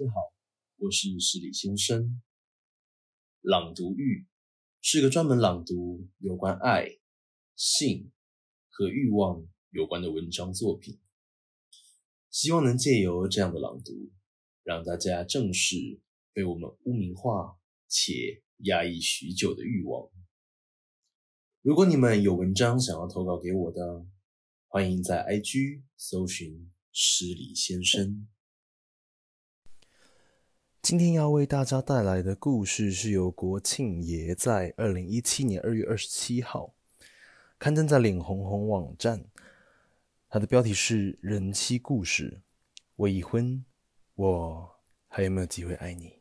大家好，我是十里先生。朗读欲是个专门朗读有关爱、性和欲望有关的文章作品，希望能借由这样的朗读，让大家正视被我们污名化且压抑许久的欲望。如果你们有文章想要投稿给我的，欢迎在 IG 搜寻诗里先生。今天要为大家带来的故事是由国庆爷在二零一七年二月二十七号刊登在脸红红网站。它的标题是“人妻故事”，我已婚，我还有没有机会爱你？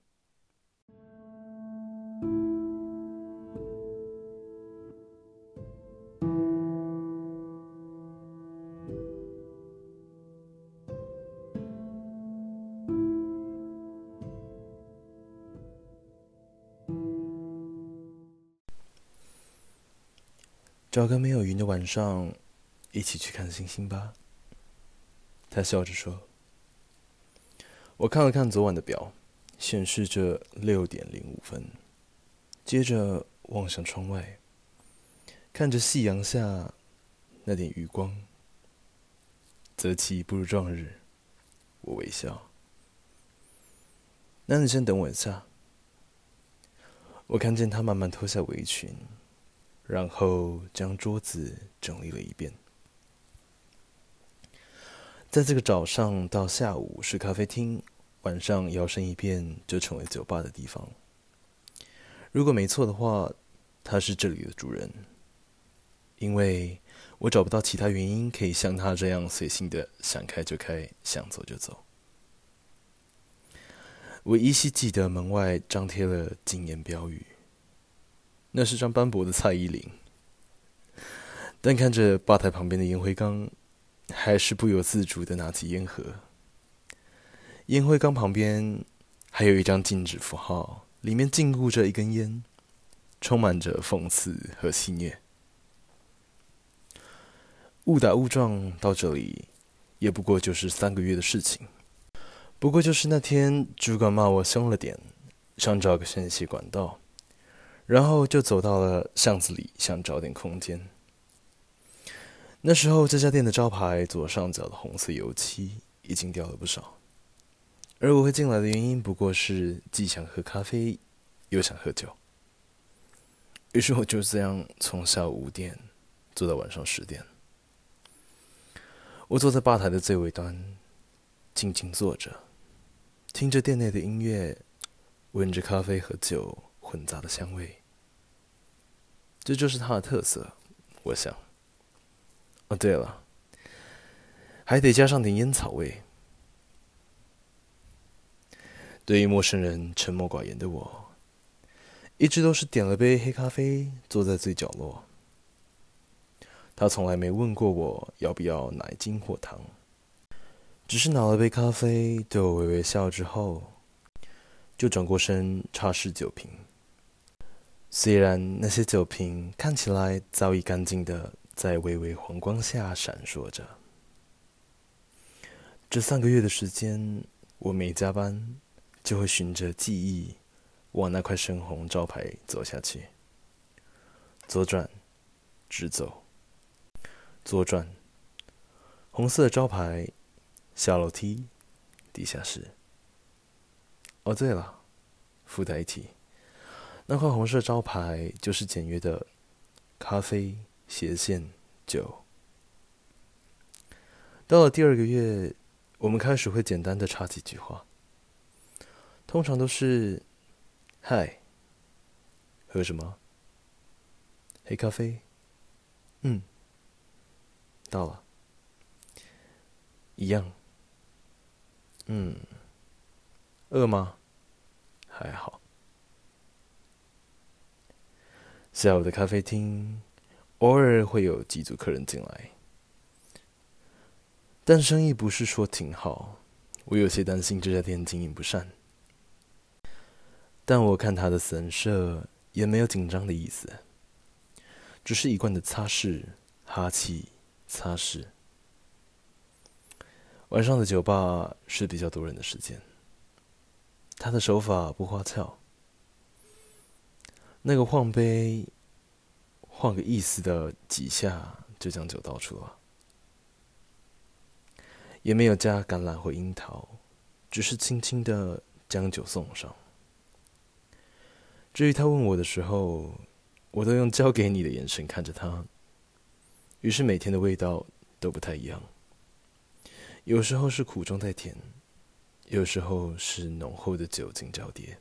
找个没有云的晚上，一起去看星星吧。他笑着说。我看了看昨晚的表，显示着六点零五分。接着望向窗外，看着夕阳下那点余光。择期不如撞日，我微笑。那你先等我一下。我看见他慢慢脱下围裙。然后将桌子整理了一遍。在这个早上到下午是咖啡厅，晚上摇身一变就成为酒吧的地方。如果没错的话，他是这里的主人。因为我找不到其他原因可以像他这样随性的想开就开，想走就走。我依稀记得门外张贴了禁言标语。那是张斑驳的蔡依林，但看着吧台旁边的烟灰缸，还是不由自主的拿起烟盒。烟灰缸旁边还有一张禁止符号，里面禁锢着一根烟，充满着讽刺和戏谑。误打误撞到这里，也不过就是三个月的事情。不过就是那天，主管骂我凶了点，想找个宣泄管道。然后就走到了巷子里，想找点空间。那时候这家店的招牌左上角的红色油漆已经掉了不少，而我会进来的原因不过是既想喝咖啡，又想喝酒。于是我就这样从下午五点坐到晚上十点。我坐在吧台的最尾端，静静坐着，听着店内的音乐，闻着咖啡和酒混杂的香味。这就是它的特色，我想。哦，对了，还得加上点烟草味。对于陌生人沉默寡言的我，一直都是点了杯黑咖啡，坐在最角落。他从来没问过我要不要奶精或糖，只是拿了杯咖啡，对我微微笑之后，就转过身擦拭酒瓶。虽然那些酒瓶看起来早已干净的，在微微黄光下闪烁着。这三个月的时间，我每加班，就会循着记忆往那块深红招牌走下去。左转，直走。左转，红色招牌，下楼梯，地下室。哦，对了，附带一提。那块红色招牌就是简约的咖啡斜线酒。到了第二个月，我们开始会简单的插几句话，通常都是“嗨，喝什么？黑咖啡？嗯，到了，一样。嗯，饿吗？还好。”下午的咖啡厅，偶尔会有几组客人进来，但生意不是说挺好。我有些担心这家店经营不善，但我看他的神色也没有紧张的意思，只是一贯的擦拭、哈气、擦拭。晚上的酒吧是比较多人的时间，他的手法不花俏，那个晃杯，晃个意思的几下就将酒倒出了，也没有加橄榄或樱桃，只是轻轻的将酒送上。至于他问我的时候，我都用交给你的眼神看着他。于是每天的味道都不太一样，有时候是苦中带甜。有时候是浓厚的酒精交叠，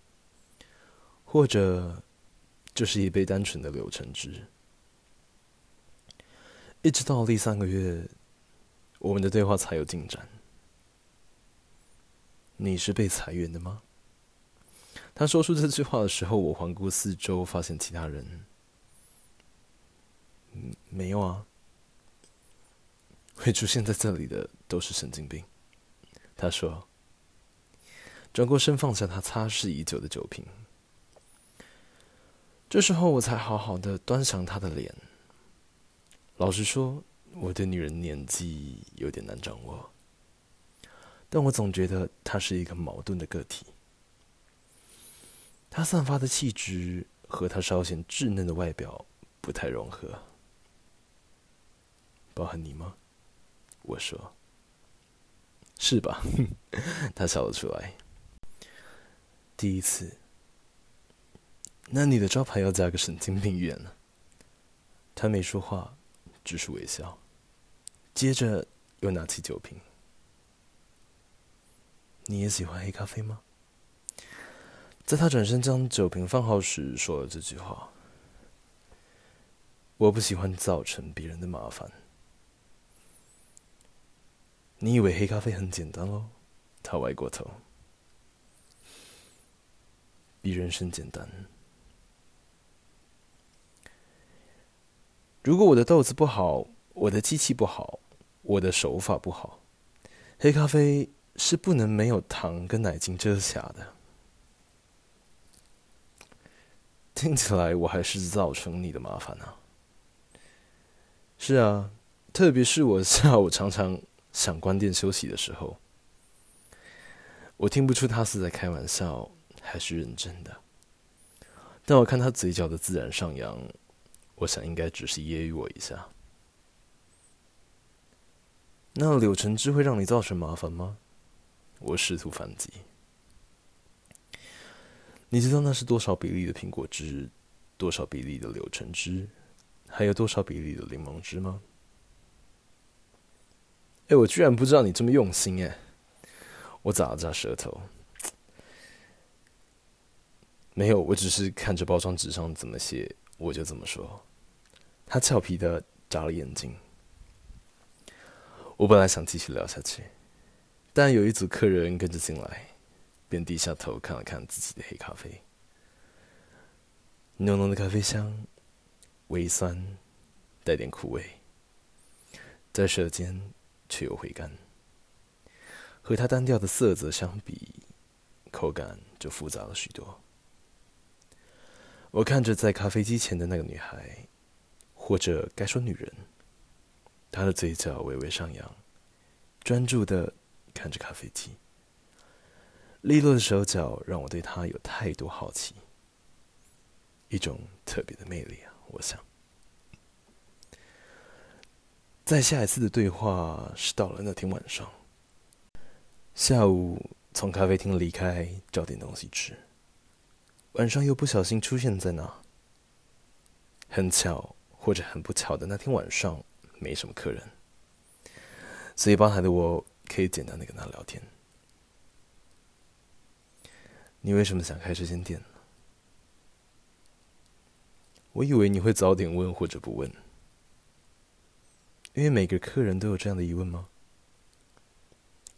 或者就是一杯单纯的柳橙汁。一直到第三个月，我们的对话才有进展。你是被裁员的吗？他说出这句话的时候，我环顾四周，发现其他人，没有啊。会出现在这里的都是神经病。他说。转过身，放下他擦拭已久的酒瓶。这时候，我才好好的端详他的脸。老实说，我对女人年纪有点难掌握，但我总觉得她是一个矛盾的个体。她散发的气质和她稍显稚嫩的外表不太融合。包含你吗？我说：“是吧？” 他笑了出来。第一次，那你的招牌要加个神经病院呢？他没说话，只是微笑，接着又拿起酒瓶。你也喜欢黑咖啡吗？在他转身将酒瓶放好时，说了这句话。我不喜欢造成别人的麻烦。你以为黑咖啡很简单喽？他歪过头。比人生简单。如果我的豆子不好，我的机器不好，我的手法不好，黑咖啡是不能没有糖跟奶精遮瑕的。听起来我还是造成你的麻烦啊。是啊，特别是我下午常常想关店休息的时候，我听不出他是在开玩笑。还是认真的，但我看他嘴角的自然上扬，我想应该只是揶揄我一下。那柳橙汁会让你造成麻烦吗？我试图反击。你知道那是多少比例的苹果汁，多少比例的柳橙汁，还有多少比例的柠檬汁吗？哎，我居然不知道你这么用心哎！我咂了咂舌头。没有，我只是看着包装纸上怎么写，我就怎么说。他俏皮的眨了眼睛。我本来想继续聊下去，但有一组客人跟着进来，便低下头看了看自己的黑咖啡。浓浓的咖啡香，微酸，带点苦味，在舌尖却又回甘。和它单调的色泽相比，口感就复杂了许多。我看着在咖啡机前的那个女孩，或者该说女人，她的嘴角微微上扬，专注的看着咖啡机。利落的手脚让我对她有太多好奇，一种特别的魅力啊！我想，在下一次的对话是到了那天晚上，下午从咖啡厅离开，找点东西吃。晚上又不小心出现在那，很巧或者很不巧的那天晚上没什么客人，所以吧台的我可以简单的跟他聊天。你为什么想开这间店呢？我以为你会早点问或者不问，因为每个客人都有这样的疑问吗？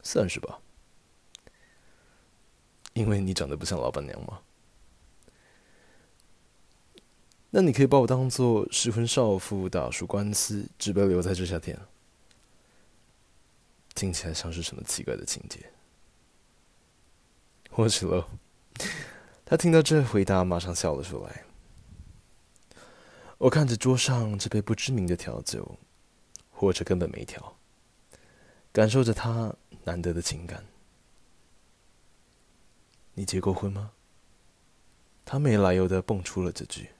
算是吧，因为你长得不像老板娘吗？那你可以把我当做失婚少妇打输官司，只被留在这夏天。听起来像是什么奇怪的情节？或许喽。他听到这回答，马上笑了出来。我看着桌上这杯不知名的调酒，或者根本没调，感受着他难得的情感。你结过婚吗？”他没来由的蹦出了这句。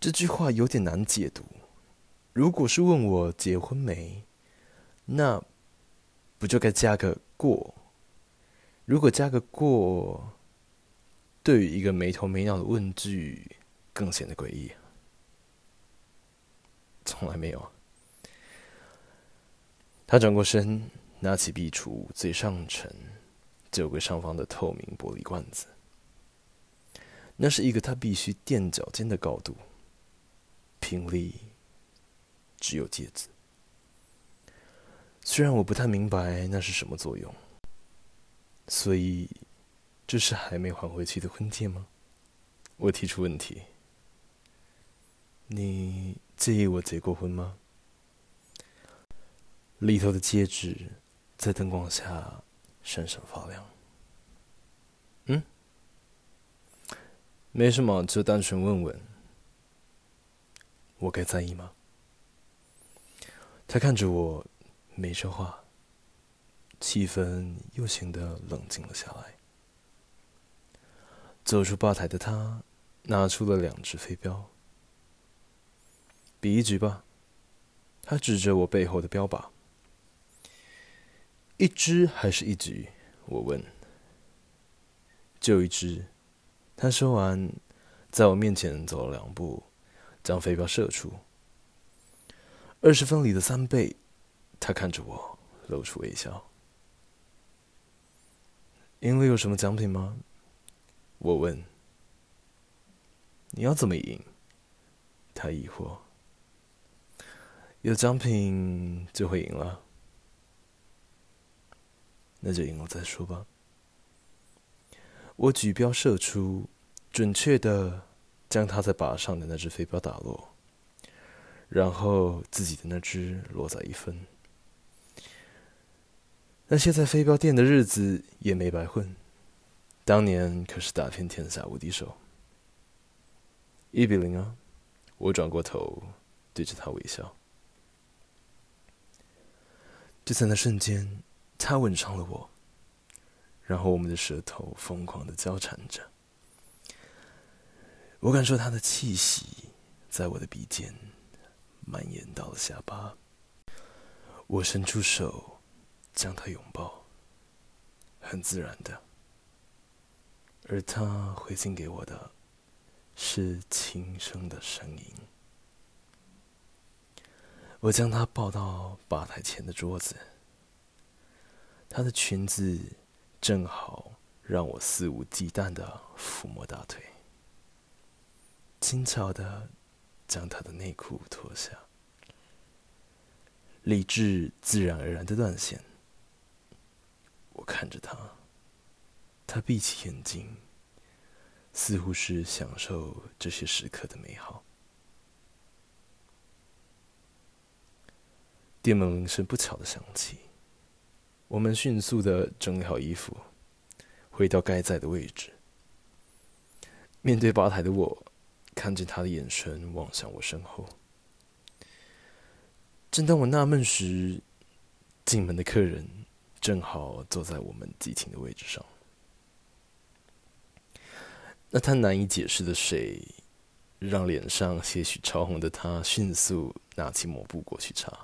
这句话有点难解读。如果是问我结婚没，那不就该加个过？如果加个过，对于一个没头没脑的问句，更显得诡异。从来没有。他转过身，拿起壁橱最上层酒柜上方的透明玻璃罐子。那是一个他必须垫脚尖的高度，平力只有戒指。虽然我不太明白那是什么作用，所以这是还没还回去的婚戒吗？我提出问题。你介意我结过婚吗？里头的戒指在灯光下闪闪发亮。嗯，没什么，就单纯问问。我该在意吗？他看着我，没说话，气氛又显得冷静了下来。走出吧台的他，拿出了两只飞镖。比一局吧，他指着我背后的标靶。一只还是一局？我问。就一只。他说完，在我面前走了两步，将飞镖射出。二十分里的三倍。他看着我，露出微笑。赢了有什么奖品吗？我问。你要怎么赢？他疑惑。有奖品就会赢了，那就赢了再说吧。我举镖射出，准确的将他在靶上的那只飞镖打落，然后自己的那只落在一分。那些在飞镖店的日子也没白混，当年可是打遍天下无敌手。一比零啊！我转过头对着他微笑。就在那瞬间，他吻上了我，然后我们的舌头疯狂的交缠着。我感受他的气息在我的鼻尖蔓延到了下巴。我伸出手将他拥抱，很自然的，而他回信给我的是轻声的声音。我将她抱到吧台前的桌子，她的裙子正好让我肆无忌惮的抚摸大腿，轻巧的将他的内裤脱下，理智自然而然的断线。我看着他，他闭起眼睛，似乎是享受这些时刻的美好。店门铃声不巧的响起，我们迅速的整理好衣服，回到该在的位置。面对吧台的我，看见他的眼神望向我身后。正当我纳闷时，进门的客人正好坐在我们激情的位置上。那他难以解释的水，让脸上些许潮红的他迅速拿起抹布过去擦。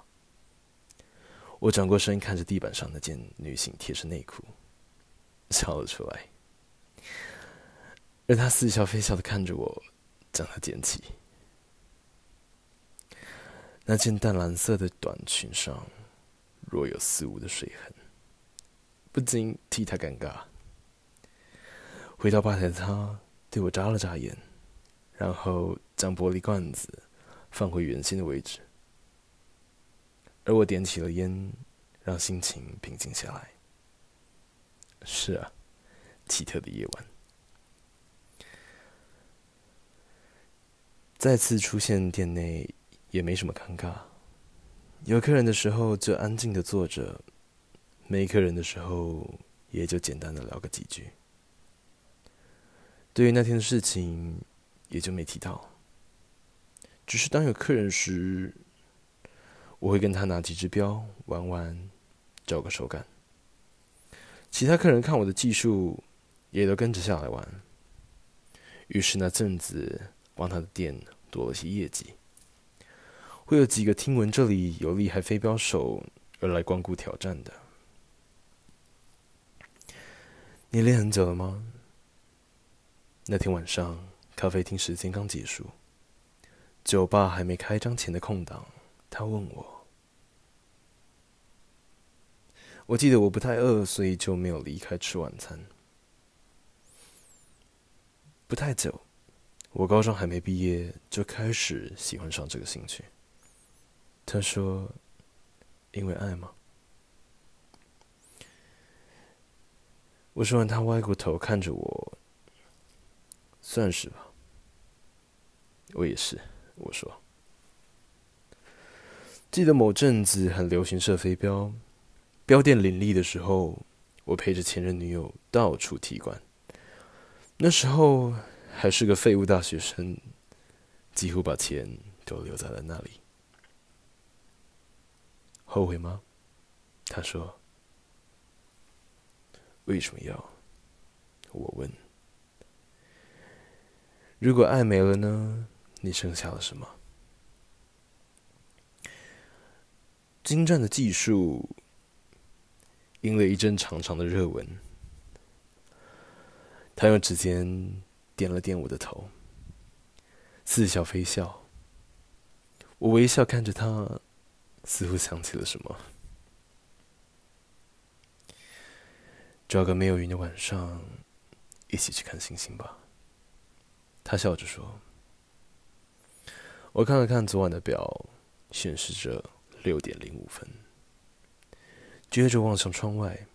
我转过身，看着地板上那件女性贴身内裤，笑了出来。而他似笑非笑的看着我，将它捡起。那件淡蓝色的短裙上，若有似无的水痕，不禁替他尴尬。回到吧台的她对我眨了眨眼，然后将玻璃罐子放回原先的位置。而我点起了烟，让心情平静下来。是啊，奇特的夜晚。再次出现店内也没什么尴尬，有客人的时候就安静的坐着，没客人的时候也就简单的聊个几句。对于那天的事情，也就没提到。只是当有客人时。我会跟他拿几只标玩玩，找个手感。其他客人看我的技术，也都跟着下来玩。于是那阵子，帮他的店多了些业绩。会有几个听闻这里有厉害飞镖手而来光顾挑战的。你练很久了吗？那天晚上，咖啡厅时间刚结束，酒吧还没开张前的空档，他问我。我记得我不太饿，所以就没有离开吃晚餐。不太久，我高中还没毕业就开始喜欢上这个兴趣。他说：“因为爱吗？”我说完，他歪过头看着我，算是吧。我也是，我说。记得某阵子很流行射飞镖。镖店林立的时候，我陪着前任女友到处踢馆。那时候还是个废物大学生，几乎把钱都留在了那里。后悔吗？他说：“为什么要？”我问：“如果爱没了呢？你剩下了什么？精湛的技术。”应了一阵长长的热吻，他用指尖点了点我的头，似笑非笑。我微笑看着他，似乎想起了什么。找个没有云的晚上，一起去看星星吧。他笑着说。我看了看昨晚的表，显示着六点零五分。接着望向窗外，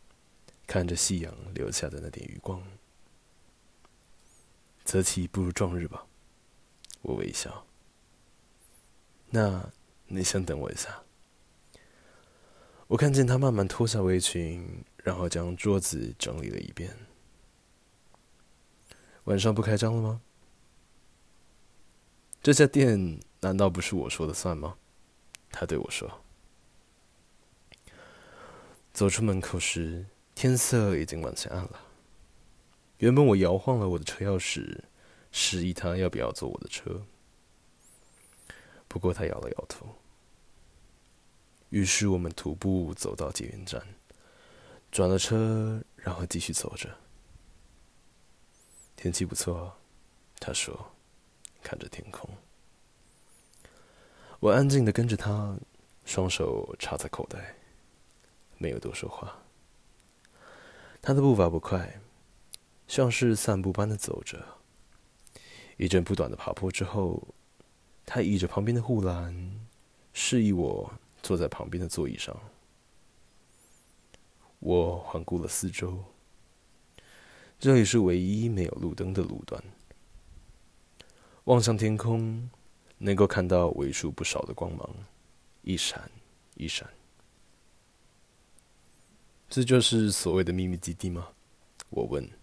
看着夕阳留下的那点余光。择期不如撞日吧，我微笑。那你先等我一下。我看见他慢慢脱下围裙，然后将桌子整理了一遍。晚上不开张了吗？这家店难道不是我说的算吗？他对我说。走出门口时，天色已经往下暗了。原本我摇晃了我的车钥匙，示意他要不要坐我的车。不过他摇了摇头。于是我们徒步走到捷运站，转了车，然后继续走着。天气不错，他说，看着天空。我安静的跟着他，双手插在口袋。没有多说话。他的步伐不快，像是散步般的走着。一阵不短的爬坡之后，他倚着旁边的护栏，示意我坐在旁边的座椅上。我环顾了四周，这里是唯一没有路灯的路段。望向天空，能够看到为数不少的光芒，一闪一闪。这就是所谓的秘密基地吗？我问。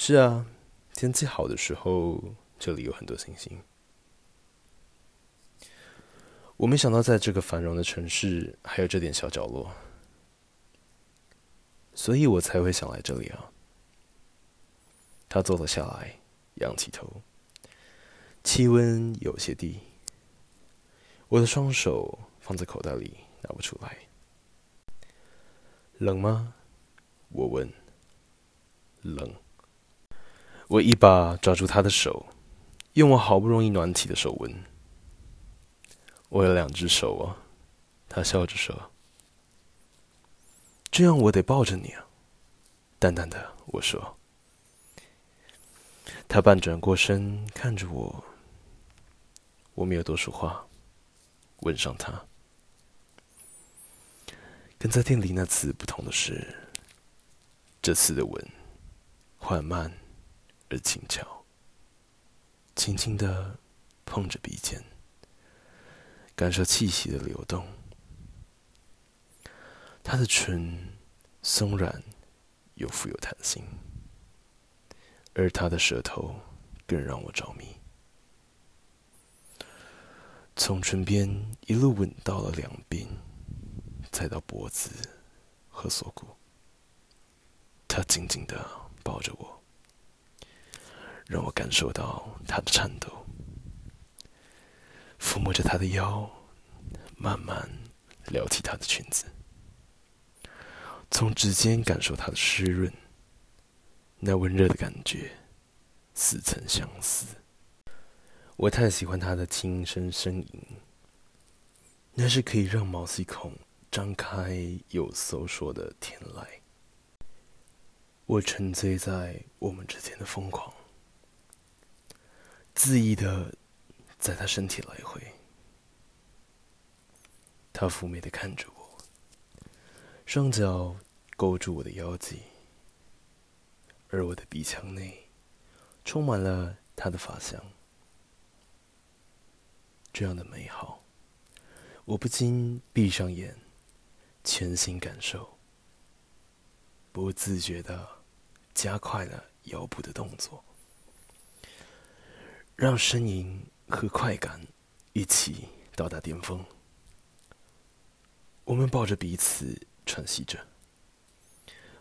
是啊，天气好的时候，这里有很多星星。我没想到，在这个繁荣的城市，还有这点小角落，所以我才会想来这里啊。他坐了下来，仰起头，气温有些低。我的双手放在口袋里，拿不出来。冷吗？我问。冷。我一把抓住他的手，用我好不容易暖起的手温。我有两只手啊，他笑着说。这样我得抱着你啊，淡淡的我说。他半转过身看着我，我没有多说话，吻上他。跟在店里那次不同的是，这次的吻缓慢而轻巧，轻轻的碰着鼻尖，感受气息的流动。他的唇松软又富有弹性，而他的舌头更让我着迷，从唇边一路吻到了两鬓。再到脖子和锁骨，他紧紧的抱着我，让我感受到他的颤抖，抚摸着他的腰，慢慢撩起他的裙子，从指尖感受他的湿润，那温热的感觉似曾相似。我太喜欢他的轻声呻吟，那是可以让毛细孔张开又收缩的天籁。我沉醉在我们之间的疯狂，恣意的在他身体来回。他妩媚的看着我，双脚勾住我的腰际，而我的鼻腔内充满了他的发香。这样的美好，我不禁闭上眼，全心感受，不自觉的加快了腰部的动作，让呻吟和快感一起到达巅峰。我们抱着彼此喘息着，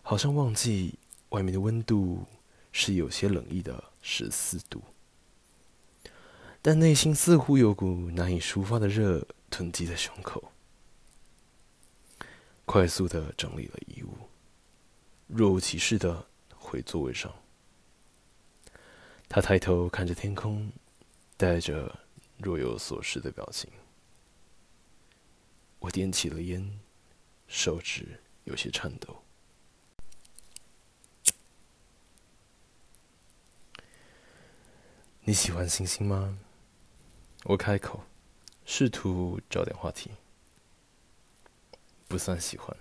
好像忘记外面的温度是有些冷意的十四度。但内心似乎有股难以抒发的热囤积在胸口。快速的整理了衣物，若无其事的回座位上。他抬头看着天空，带着若有所思的表情。我点起了烟，手指有些颤抖。你喜欢星星吗？我开口，试图找点话题。不算喜欢。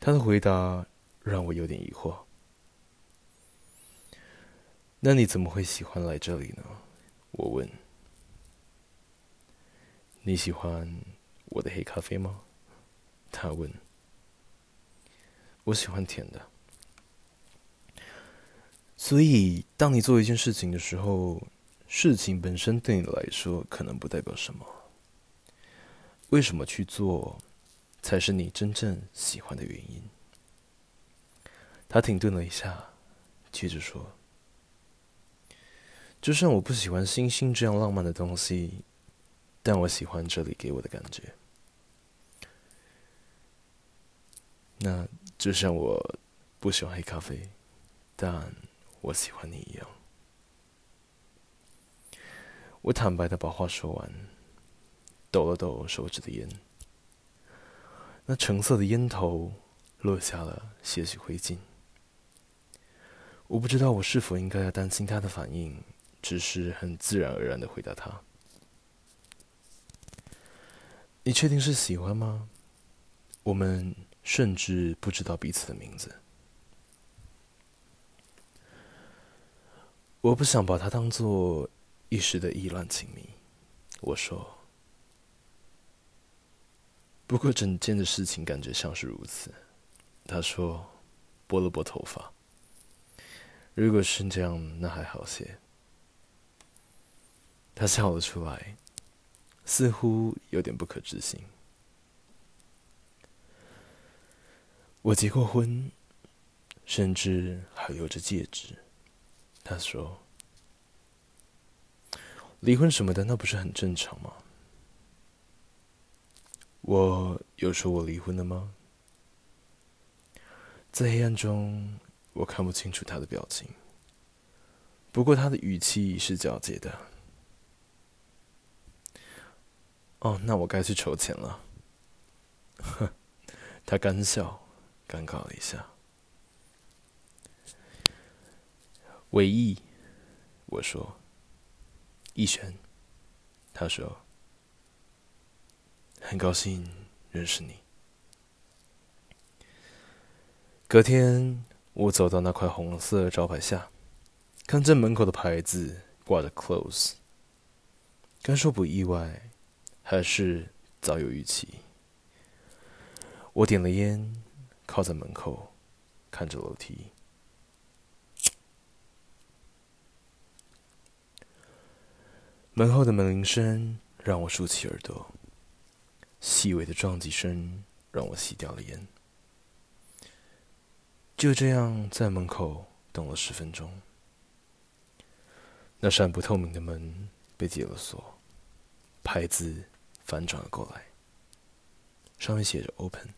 他的回答让我有点疑惑。那你怎么会喜欢来这里呢？我问。你喜欢我的黑咖啡吗？他问。我喜欢甜的。所以，当你做一件事情的时候。事情本身对你来说可能不代表什么，为什么去做，才是你真正喜欢的原因。他停顿了一下，接着说：“就算我不喜欢星星这样浪漫的东西，但我喜欢这里给我的感觉。那就像我不喜欢黑咖啡，但我喜欢你一样。”我坦白的把话说完，抖了抖手指的烟，那橙色的烟头落下了些许灰烬。我不知道我是否应该要担心他的反应，只是很自然而然的回答他：“你确定是喜欢吗？我们甚至不知道彼此的名字。我不想把它当做……”一时的意乱情迷，我说。不过整件的事情感觉像是如此。他说，拨了拨头发。如果是这样，那还好些。他笑了出来，似乎有点不可置信。我结过婚，甚至还留着戒指。他说。离婚什么的，那不是很正常吗？我有说我离婚了吗？在黑暗中，我看不清楚他的表情。不过他的语气是皎洁的。哦，那我该去筹钱了。呵，他干笑，尴尬了一下。唯一，我说。逸轩，他说：“很高兴认识你。”隔天，我走到那块红色招牌下，看正门口的牌子挂着 “close”。该说不意外，还是早有预期。我点了烟，靠在门口，看着楼梯。门后的门铃声让我竖起耳朵，细微的撞击声让我吸掉了烟。就这样在门口等了十分钟。那扇不透明的门被解了锁，牌子翻转了过来，上面写着 “open”。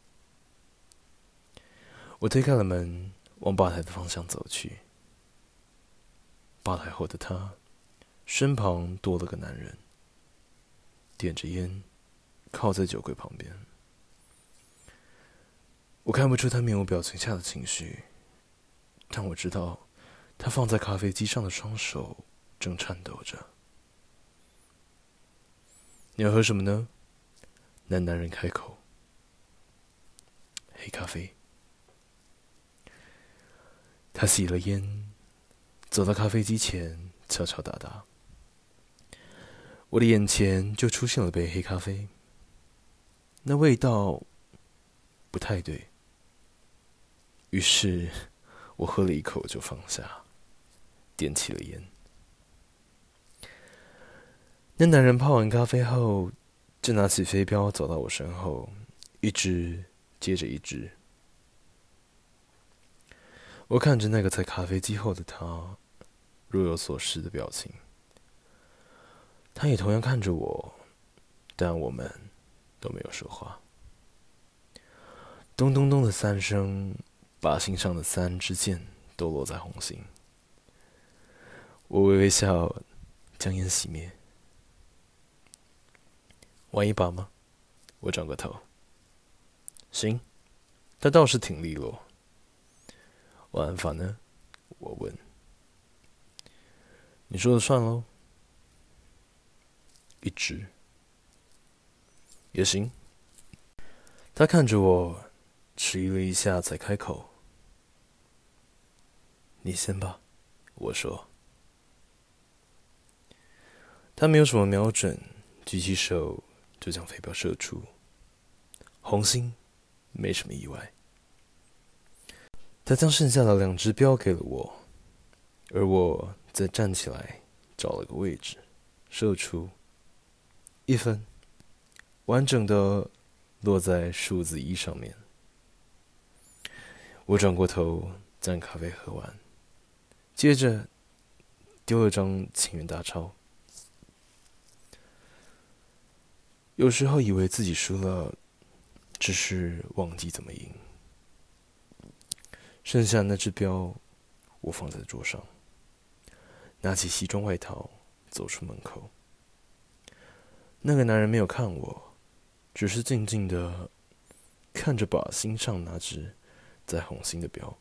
我推开了门，往吧台的方向走去。吧台后的他，身旁多了个男人，点着烟，靠在酒柜旁边。我看不出他面无表情下的情绪，但我知道，他放在咖啡机上的双手正颤抖着。你要喝什么呢？那男人开口。黑咖啡。他吸了烟，走到咖啡机前，敲敲打打。我的眼前就出现了杯黑咖啡，那味道不太对。于是，我喝了一口就放下，点起了烟。那男人泡完咖啡后，就拿起飞镖走到我身后，一支接着一支。我看着那个在咖啡机后的他，若有所思的表情。他也同样看着我，但我们都没有说话。咚咚咚的三声。靶心上的三支箭都落在红心，我微微笑，将烟熄灭。玩一把吗？我转过头。行，他倒是挺利落。玩法呢？我问。你说了算喽。一直也行。他看着我。迟疑了一下，才开口：“你先吧。”我说。他没有什么瞄准，举起手就将飞镖射出。红心，没什么意外。他将剩下的两只镖给了我，而我则站起来找了个位置，射出一分，完整的落在数字一上面。我转过头，将咖啡喝完，接着丢了张情愿大钞。有时候以为自己输了，只是忘记怎么赢。剩下那只标，我放在桌上，拿起西装外套，走出门口。那个男人没有看我，只是静静的看着靶心上那只。在红心的标，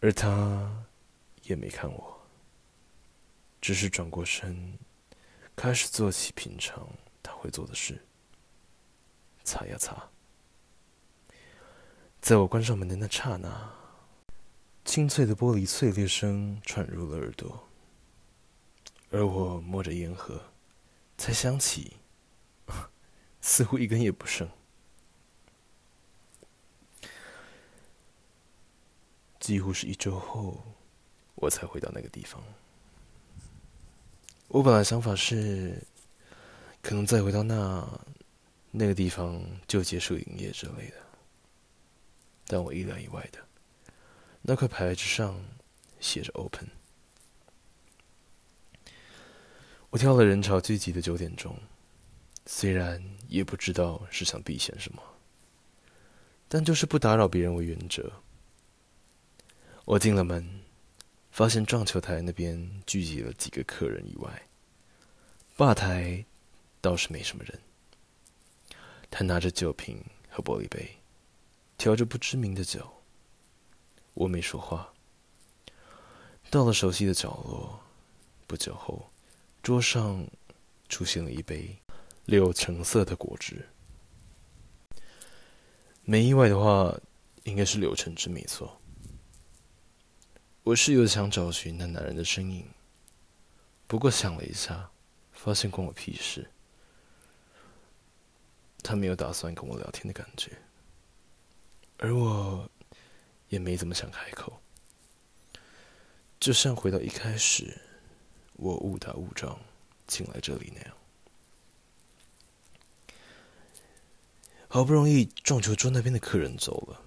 而他也没看我，只是转过身，开始做起平常他会做的事，擦呀擦。在我关上门的那刹那，清脆的玻璃碎裂声传入了耳朵，而我摸着烟盒，才想起，似乎一根也不剩。几乎是一周后，我才回到那个地方。我本来想法是，可能再回到那那个地方就结束营业之类的。但我意料以外的，那块牌子上写着 “open”。我挑了人潮聚集的九点钟，虽然也不知道是想避嫌什么，但就是不打扰别人为原则。我进了门，发现撞球台那边聚集了几个客人以外，吧台倒是没什么人。他拿着酒瓶和玻璃杯，调着不知名的酒。我没说话。到了熟悉的角落，不久后，桌上出现了一杯柳橙色的果汁。没意外的话，应该是柳橙汁，没错。我是有想找寻那男人的身影，不过想了一下，发现关我屁事。他没有打算跟我聊天的感觉，而我也没怎么想开口，就像回到一开始，我误打误撞进来这里那样。好不容易撞球桌那边的客人走了，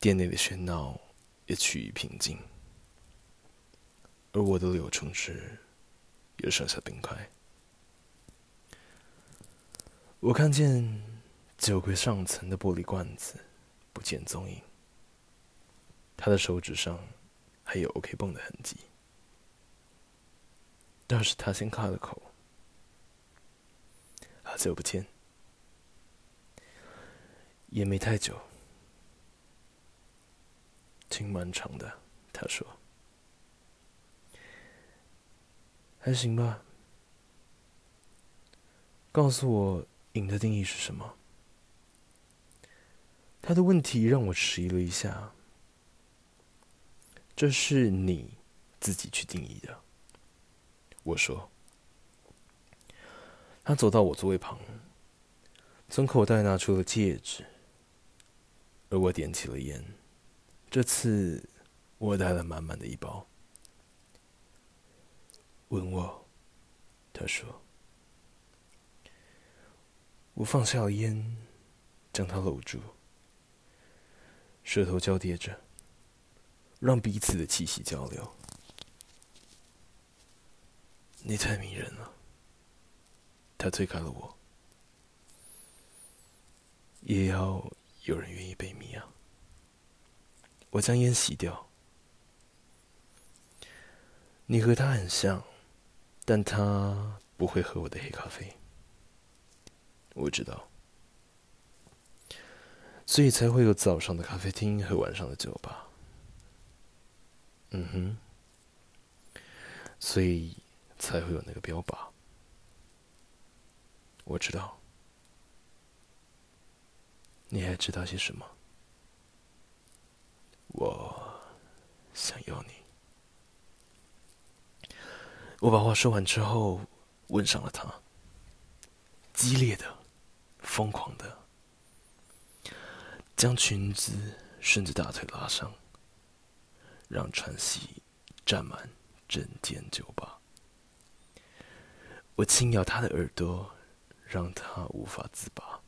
店内的喧闹也趋于平静，而我的柳橙汁也剩下冰块。我看见酒柜上层的玻璃罐子不见踪影，他的手指上还有 OK 绷的痕迹，倒是他先开了口：“好久不见。”也没太久，挺漫长的。他说：“还行吧。”告诉我“瘾”的定义是什么？他的问题让我迟疑了一下。这是你自己去定义的。我说。他走到我座位旁，从口袋拿出了戒指。而我点起了烟，这次我带了满满的一包。吻我，他说。我放下了烟，将他搂住，舌头交叠着，让彼此的气息交流。你太迷人了。他推开了我，也要。有人愿意被迷啊！我将烟熄掉。你和他很像，但他不会喝我的黑咖啡。我知道，所以才会有早上的咖啡厅和晚上的酒吧。嗯哼，所以才会有那个标靶。我知道。你还知道些什么？我想要你。我把话说完之后，吻上了她，激烈的、疯狂的，将裙子顺着大腿拉上，让喘息占满整间酒吧。我轻咬她的耳朵，让她无法自拔。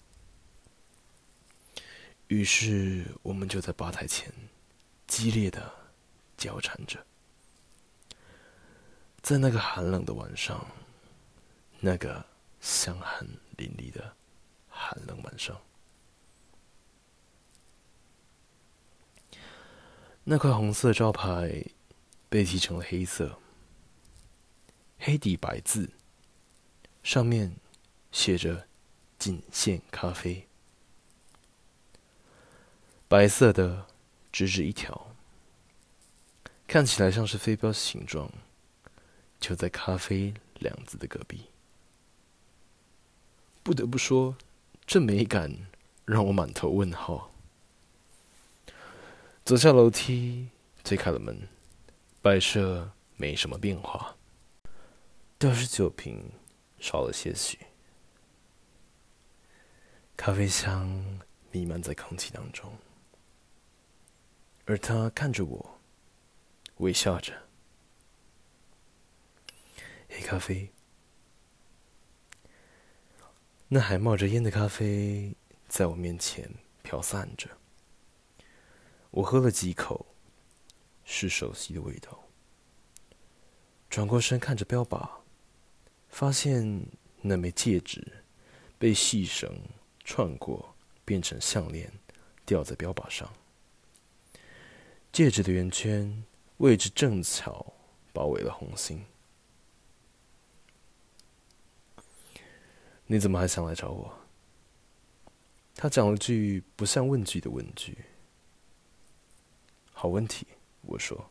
于是，我们就在吧台前激烈的交缠着，在那个寒冷的晚上，那个香汗淋漓的寒冷晚上，那块红色招牌被漆成了黑色，黑底白字，上面写着“仅限咖啡”。白色的，直直一条，看起来像是飞镖形状，就在“咖啡”两字的隔壁。不得不说，这美感让我满头问号。走下楼梯，推开了门，摆设没什么变化，倒是酒瓶少了些许，咖啡香弥漫在空气当中。而他看着我，微笑着。黑咖啡，那还冒着烟的咖啡在我面前飘散着。我喝了几口，是熟悉的味道。转过身看着标靶，发现那枚戒指被细绳串过，变成项链，吊在标靶上。戒指的圆圈位置正巧包围了红心。你怎么还想来找我？他讲了句不像问句的问句。好问题，我说。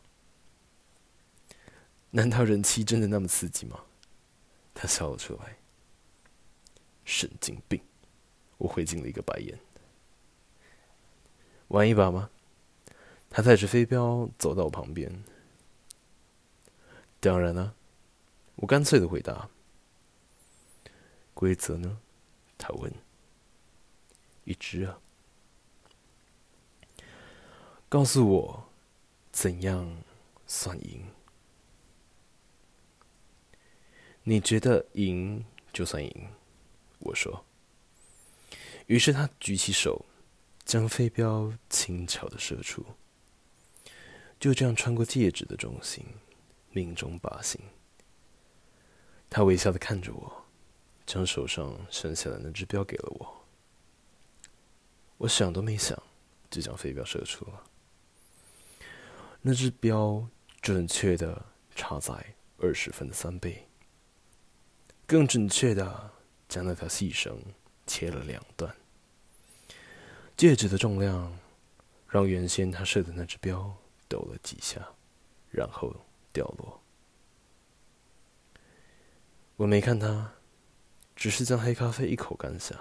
难道人妻真的那么刺激吗？他笑了出来。神经病！我回敬了一个白眼。玩一把吗？他带着飞镖走到我旁边。当然了，我干脆的回答。规则呢？他问。一只啊。告诉我，怎样算赢？你觉得赢就算赢？我说。于是他举起手，将飞镖轻巧的射出，就这样穿过戒指的中心，命中靶心。他微笑的看着我，将手上剩下的那只镖给了我。我想都没想，就将飞镖射出了。那只镖准确的插在二十分的三倍，更准确的将那条细绳切了两段。戒指的重量让原先他射的那只镖抖了几下，然后掉落。我没看他，只是将黑咖啡一口干下。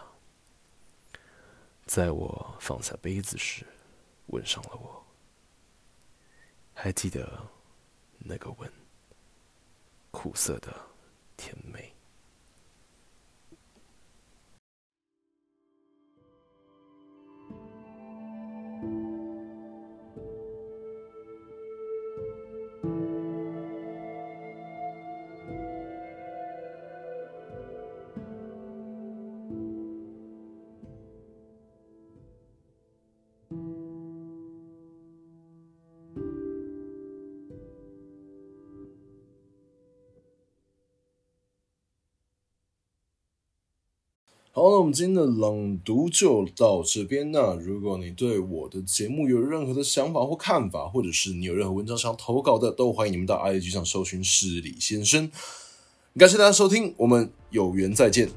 在我放下杯子时，吻上了我。还记得那个吻，苦涩的甜美。好，了我们今天的朗读就到这边。那如果你对我的节目有任何的想法或看法，或者是你有任何文章想投稿的，都欢迎你们到 IG 上搜寻“诗礼先生”。感谢大家收听，我们有缘再见。